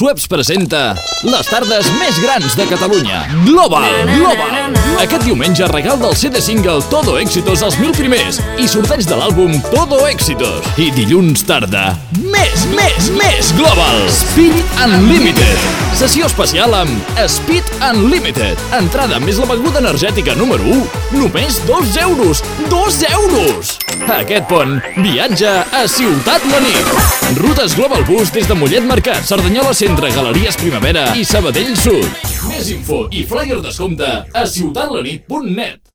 Sueps presenta les tardes més grans de Catalunya. Global, Global. Aquest diumenge regal del CD single Todo Éxitos als mil primers i sorteig de l'àlbum Todo Éxitos. I dilluns tarda, més, més, més Global. Speed Unlimited. Sessió especial amb Speed Unlimited. Entrada més la beguda energètica número 1. Només 2 euros. 2 euros! Aquest pont viatja a Ciutat la nit. Rutes Global Bus des de Mollet Mercat, Cerdanyola Centre, Galeries Primavera i Sabadell Sud. Més info i flyer descompte a ciutatlanit.net.